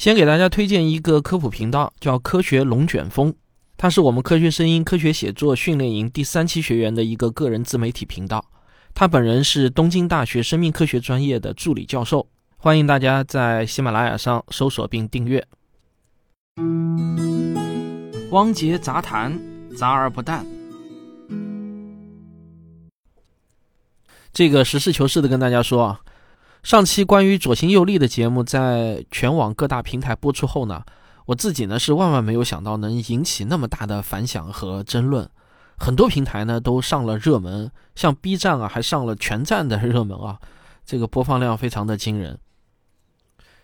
先给大家推荐一个科普频道，叫“科学龙卷风”，它是我们科学声音科学写作训练营第三期学员的一个个人自媒体频道。他本人是东京大学生命科学专业的助理教授，欢迎大家在喜马拉雅上搜索并订阅。汪杰杂谈，杂而不淡。这个实事求是的跟大家说啊。上期关于左心右力的节目在全网各大平台播出后呢，我自己呢是万万没有想到能引起那么大的反响和争论，很多平台呢都上了热门，像 B 站啊还上了全站的热门啊，这个播放量非常的惊人。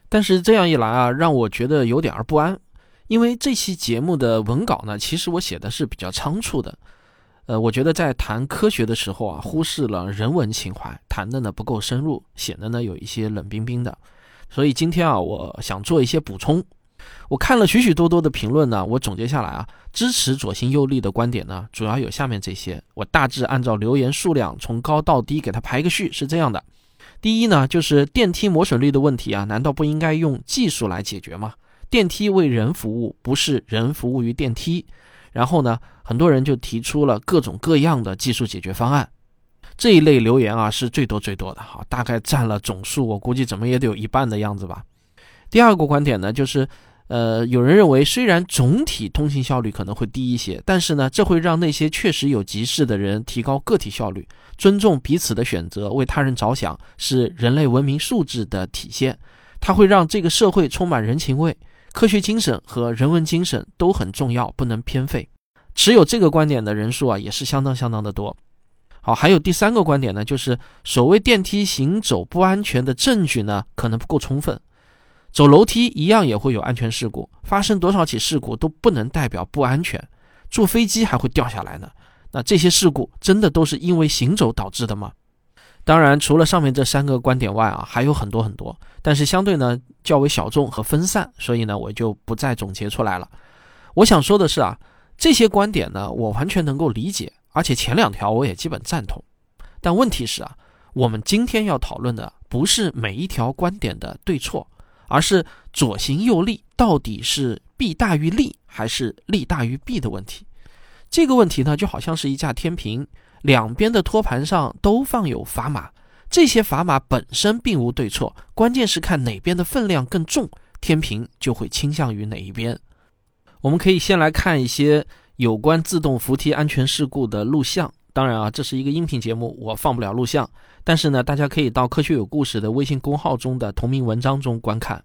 但是这样一来啊，让我觉得有点儿不安，因为这期节目的文稿呢，其实我写的是比较仓促的。呃，我觉得在谈科学的时候啊，忽视了人文情怀，谈的呢不够深入，显得呢有一些冷冰冰的。所以今天啊，我想做一些补充。我看了许许多多的评论呢，我总结下来啊，支持左心右力的观点呢，主要有下面这些。我大致按照留言数量从高到低给它排个序，是这样的：第一呢，就是电梯磨损率的问题啊，难道不应该用技术来解决吗？电梯为人服务，不是人服务于电梯。然后呢，很多人就提出了各种各样的技术解决方案，这一类留言啊是最多最多的哈，大概占了总数，我估计怎么也得有一半的样子吧。第二个观点呢，就是，呃，有人认为虽然总体通信效率可能会低一些，但是呢，这会让那些确实有急事的人提高个体效率，尊重彼此的选择，为他人着想，是人类文明素质的体现。它会让这个社会充满人情味。科学精神和人文精神都很重要，不能偏废。持有这个观点的人数啊，也是相当相当的多。好，还有第三个观点呢，就是所谓电梯行走不安全的证据呢，可能不够充分。走楼梯一样也会有安全事故，发生多少起事故都不能代表不安全。坐飞机还会掉下来呢，那这些事故真的都是因为行走导致的吗？当然，除了上面这三个观点外啊，还有很多很多，但是相对呢较为小众和分散，所以呢我就不再总结出来了。我想说的是啊，这些观点呢我完全能够理解，而且前两条我也基本赞同。但问题是啊，我们今天要讨论的不是每一条观点的对错，而是左行右立到底是弊大于利还是利大于弊的问题。这个问题呢就好像是一架天平。两边的托盘上都放有砝码，这些砝码本身并无对错，关键是看哪边的分量更重，天平就会倾向于哪一边。我们可以先来看一些有关自动扶梯安全事故的录像。当然啊，这是一个音频节目，我放不了录像。但是呢，大家可以到“科学有故事”的微信公号中的同名文章中观看。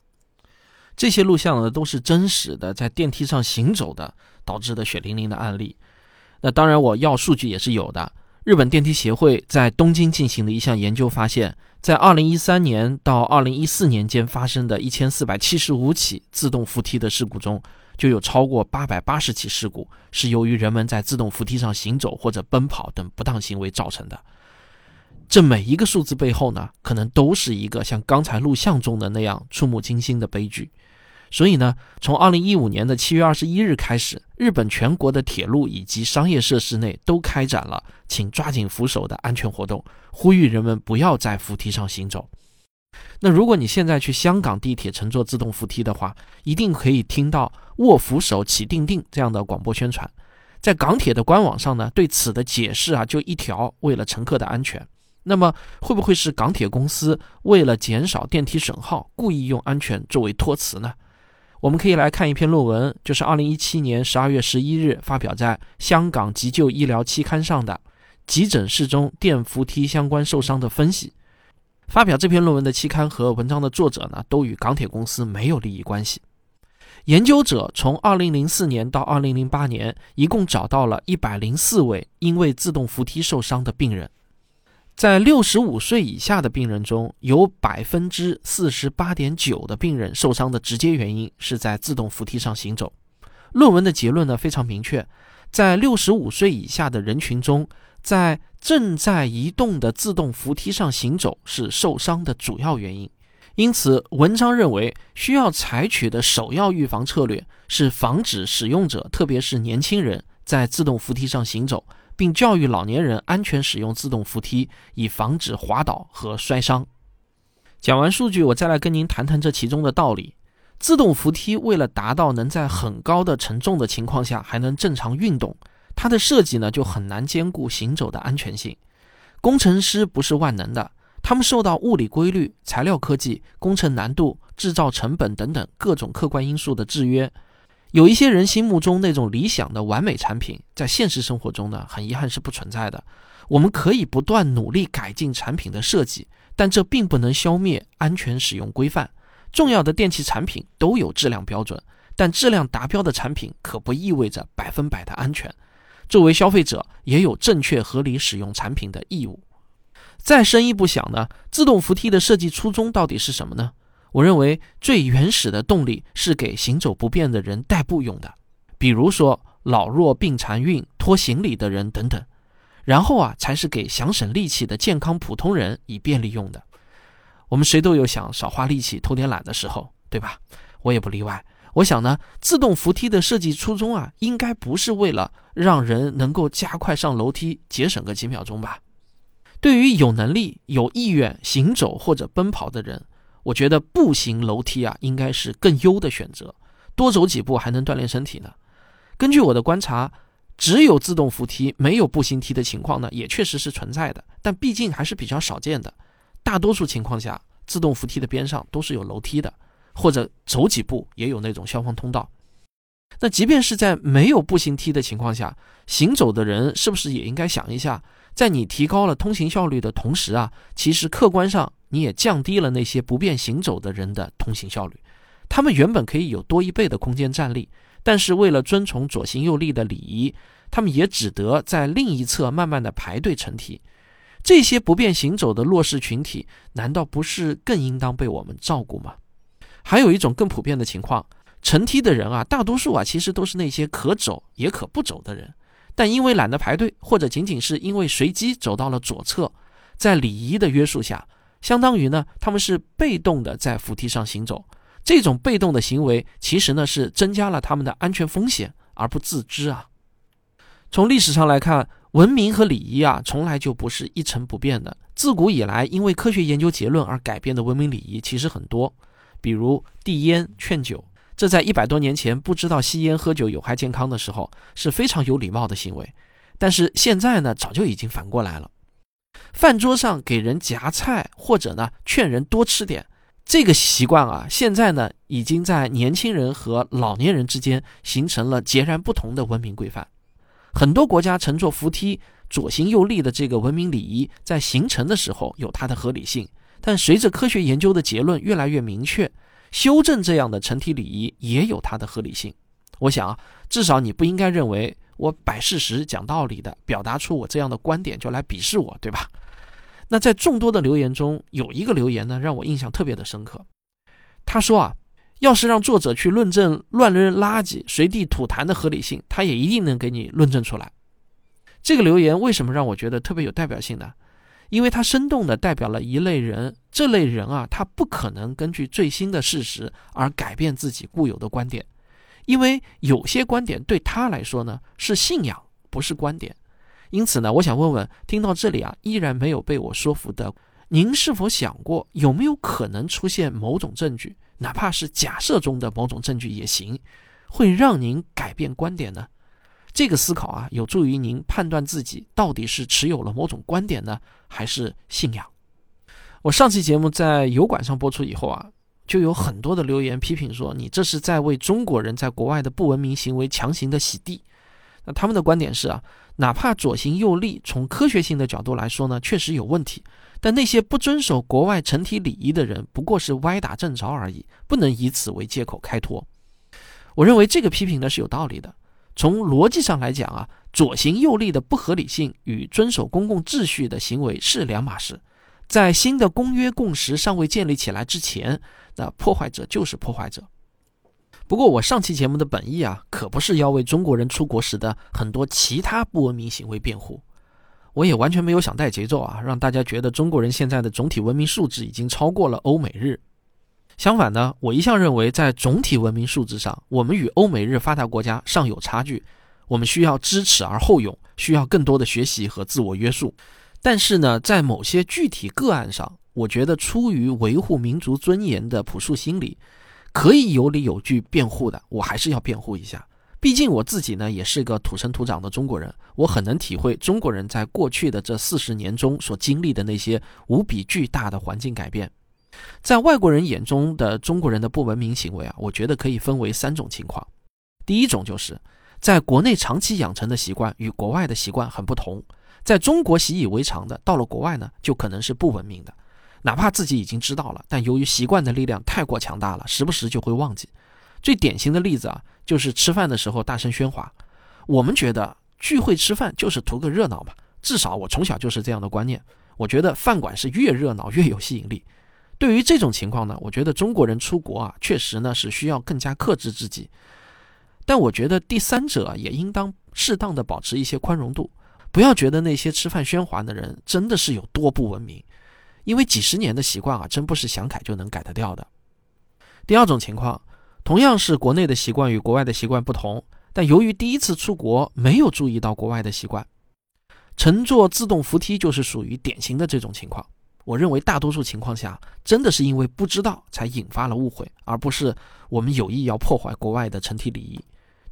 这些录像呢，都是真实的在电梯上行走的导致的血淋淋的案例。那当然，我要数据也是有的。日本电梯协会在东京进行的一项研究发现，在2013年到2014年间发生的一千四百七十五起自动扶梯的事故中，就有超过八百八十起事故是由于人们在自动扶梯上行走或者奔跑等不当行为造成的。这每一个数字背后呢，可能都是一个像刚才录像中的那样触目惊心的悲剧。所以呢，从二零一五年的七月二十一日开始，日本全国的铁路以及商业设施内都开展了“请抓紧扶手”的安全活动，呼吁人们不要在扶梯上行走。那如果你现在去香港地铁乘坐自动扶梯的话，一定可以听到“握扶手，起定定”这样的广播宣传。在港铁的官网上呢，对此的解释啊，就一条：为了乘客的安全。那么，会不会是港铁公司为了减少电梯损耗，故意用安全作为托词呢？我们可以来看一篇论文，就是二零一七年十二月十一日发表在《香港急救医疗期刊》上的《急诊室中电扶梯相关受伤的分析》。发表这篇论文的期刊和文章的作者呢，都与港铁公司没有利益关系。研究者从二零零四年到二零零八年，一共找到了一百零四位因为自动扶梯受伤的病人。在六十五岁以下的病人中，有百分之四十八点九的病人受伤的直接原因是在自动扶梯上行走。论文的结论呢非常明确，在六十五岁以下的人群中，在正在移动的自动扶梯上行走是受伤的主要原因。因此，文章认为需要采取的首要预防策略是防止使用者，特别是年轻人在自动扶梯上行走。并教育老年人安全使用自动扶梯，以防止滑倒和摔伤。讲完数据，我再来跟您谈谈这其中的道理。自动扶梯为了达到能在很高的承重的情况下还能正常运动，它的设计呢就很难兼顾行走的安全性。工程师不是万能的，他们受到物理规律、材料科技、工程难度、制造成本等等各种客观因素的制约。有一些人心目中那种理想的完美产品，在现实生活中呢，很遗憾是不存在的。我们可以不断努力改进产品的设计，但这并不能消灭安全使用规范。重要的电器产品都有质量标准，但质量达标的产品可不意味着百分百的安全。作为消费者，也有正确合理使用产品的义务。再深一步想呢，自动扶梯的设计初衷到底是什么呢？我认为最原始的动力是给行走不便的人代步用的，比如说老弱病残孕、拖行李的人等等。然后啊，才是给想省力气的健康普通人以便利用的。我们谁都有想少花力气、偷点懒的时候，对吧？我也不例外。我想呢，自动扶梯的设计初衷啊，应该不是为了让人能够加快上楼梯、节省个几秒钟吧？对于有能力、有意愿行走或者奔跑的人，我觉得步行楼梯啊，应该是更优的选择。多走几步还能锻炼身体呢。根据我的观察。只有自动扶梯没有步行梯的情况呢，也确实是存在的，但毕竟还是比较少见的。大多数情况下，自动扶梯的边上都是有楼梯的，或者走几步也有那种消防通道。那即便是在没有步行梯的情况下，行走的人是不是也应该想一下，在你提高了通行效率的同时啊，其实客观上你也降低了那些不便行走的人的通行效率。他们原本可以有多一倍的空间站立。但是为了遵从左行右立的礼仪，他们也只得在另一侧慢慢的排队乘梯。这些不便行走的弱势群体，难道不是更应当被我们照顾吗？还有一种更普遍的情况，乘梯的人啊，大多数啊，其实都是那些可走也可不走的人，但因为懒得排队，或者仅仅是因为随机走到了左侧，在礼仪的约束下，相当于呢，他们是被动的在扶梯上行走。这种被动的行为，其实呢是增加了他们的安全风险而不自知啊。从历史上来看，文明和礼仪啊，从来就不是一成不变的。自古以来，因为科学研究结论而改变的文明礼仪其实很多，比如递烟、劝酒，这在一百多年前不知道吸烟喝酒有害健康的时候是非常有礼貌的行为，但是现在呢，早就已经反过来了。饭桌上给人夹菜，或者呢劝人多吃点。这个习惯啊，现在呢，已经在年轻人和老年人之间形成了截然不同的文明规范。很多国家乘坐扶梯左行右立的这个文明礼仪，在形成的时候有它的合理性，但随着科学研究的结论越来越明确，修正这样的成体礼仪也有它的合理性。我想啊，至少你不应该认为我摆事实、讲道理的表达出我这样的观点就来鄙视我，对吧？那在众多的留言中，有一个留言呢，让我印象特别的深刻。他说啊，要是让作者去论证乱扔垃圾、随地吐痰的合理性，他也一定能给你论证出来。这个留言为什么让我觉得特别有代表性呢？因为它生动地代表了一类人，这类人啊，他不可能根据最新的事实而改变自己固有的观点，因为有些观点对他来说呢是信仰，不是观点。因此呢，我想问问，听到这里啊，依然没有被我说服的，您是否想过，有没有可能出现某种证据，哪怕是假设中的某种证据也行，会让您改变观点呢？这个思考啊，有助于您判断自己到底是持有了某种观点呢，还是信仰。我上期节目在油管上播出以后啊，就有很多的留言批评说，你这是在为中国人在国外的不文明行为强行的洗地。那他们的观点是啊。哪怕左行右立，从科学性的角度来说呢，确实有问题。但那些不遵守国外成体礼仪的人，不过是歪打正着而已，不能以此为借口开脱。我认为这个批评呢是有道理的。从逻辑上来讲啊，左行右立的不合理性与遵守公共秩序的行为是两码事。在新的公约共识尚未建立起来之前，那破坏者就是破坏者。不过，我上期节目的本意啊，可不是要为中国人出国时的很多其他不文明行为辩护。我也完全没有想带节奏啊，让大家觉得中国人现在的总体文明素质已经超过了欧美日。相反呢，我一向认为，在总体文明素质上，我们与欧美日发达国家尚有差距。我们需要知耻而后勇，需要更多的学习和自我约束。但是呢，在某些具体个案上，我觉得出于维护民族尊严的朴素心理。可以有理有据辩护的，我还是要辩护一下。毕竟我自己呢，也是个土生土长的中国人，我很能体会中国人在过去的这四十年中所经历的那些无比巨大的环境改变。在外国人眼中的中国人的不文明行为啊，我觉得可以分为三种情况。第一种就是在国内长期养成的习惯与国外的习惯很不同，在中国习以为常的，到了国外呢，就可能是不文明的。哪怕自己已经知道了，但由于习惯的力量太过强大了，时不时就会忘记。最典型的例子啊，就是吃饭的时候大声喧哗。我们觉得聚会吃饭就是图个热闹嘛，至少我从小就是这样的观念。我觉得饭馆是越热闹越有吸引力。对于这种情况呢，我觉得中国人出国啊，确实呢是需要更加克制自己。但我觉得第三者也应当适当的保持一些宽容度，不要觉得那些吃饭喧哗的人真的是有多不文明。因为几十年的习惯啊，真不是想改就能改得掉的。第二种情况，同样是国内的习惯与国外的习惯不同，但由于第一次出国没有注意到国外的习惯，乘坐自动扶梯就是属于典型的这种情况。我认为大多数情况下，真的是因为不知道才引发了误会，而不是我们有意要破坏国外的乘梯礼仪。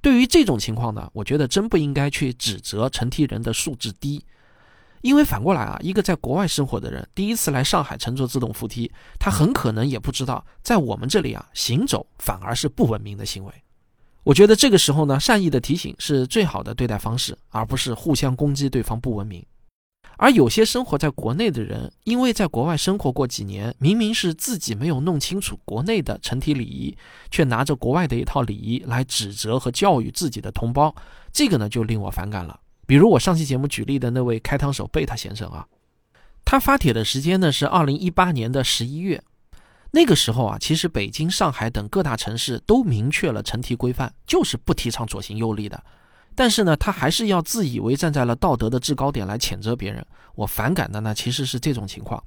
对于这种情况呢，我觉得真不应该去指责乘梯人的素质低。因为反过来啊，一个在国外生活的人，第一次来上海乘坐自动扶梯，他很可能也不知道，在我们这里啊，行走反而是不文明的行为。我觉得这个时候呢，善意的提醒是最好的对待方式，而不是互相攻击对方不文明。而有些生活在国内的人，因为在国外生活过几年，明明是自己没有弄清楚国内的乘梯礼仪，却拿着国外的一套礼仪来指责和教育自己的同胞，这个呢，就令我反感了。比如我上期节目举例的那位开膛手贝塔先生啊，他发帖的时间呢是二零一八年的十一月，那个时候啊，其实北京、上海等各大城市都明确了乘梯规范，就是不提倡左行右立的。但是呢，他还是要自以为站在了道德的制高点来谴责别人。我反感的呢，其实是这种情况。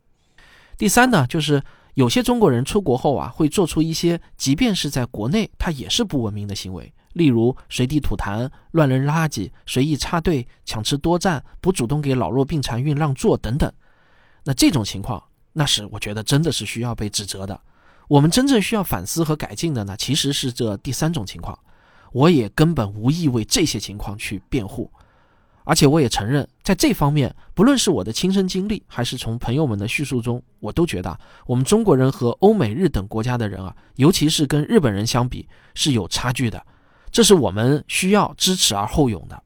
第三呢，就是有些中国人出国后啊，会做出一些即便是在国内他也是不文明的行为。例如随地吐痰、乱扔垃圾、随意插队、抢吃多占、不主动给老弱病残孕让座等等，那这种情况，那是我觉得真的是需要被指责的。我们真正需要反思和改进的呢，其实是这第三种情况。我也根本无意为这些情况去辩护，而且我也承认，在这方面，不论是我的亲身经历，还是从朋友们的叙述中，我都觉得我们中国人和欧美日等国家的人啊，尤其是跟日本人相比，是有差距的。这是我们需要知耻而后勇的。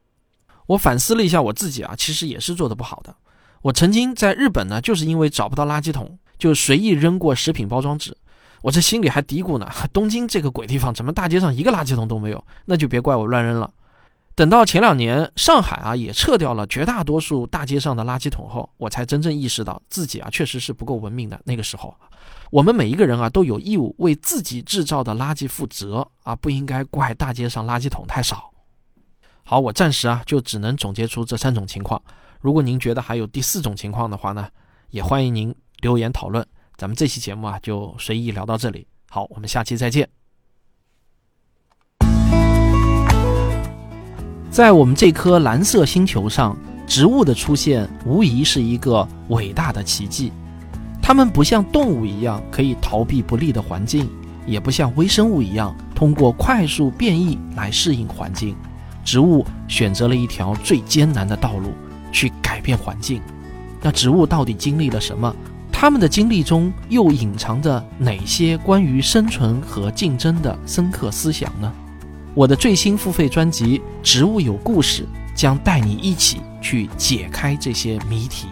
我反思了一下我自己啊，其实也是做的不好的。我曾经在日本呢，就是因为找不到垃圾桶，就随意扔过食品包装纸。我这心里还嘀咕呢：东京这个鬼地方，怎么大街上一个垃圾桶都没有？那就别怪我乱扔了。等到前两年上海啊也撤掉了绝大多数大街上的垃圾桶后，我才真正意识到自己啊确实是不够文明的。那个时候。我们每一个人啊，都有义务为自己制造的垃圾负责啊，不应该怪大街上垃圾桶太少。好，我暂时啊就只能总结出这三种情况。如果您觉得还有第四种情况的话呢，也欢迎您留言讨论。咱们这期节目啊就随意聊到这里。好，我们下期再见。在我们这颗蓝色星球上，植物的出现无疑是一个伟大的奇迹。它们不像动物一样可以逃避不利的环境，也不像微生物一样通过快速变异来适应环境。植物选择了一条最艰难的道路去改变环境。那植物到底经历了什么？它们的经历中又隐藏着哪些关于生存和竞争的深刻思想呢？我的最新付费专辑《植物有故事》将带你一起去解开这些谜题。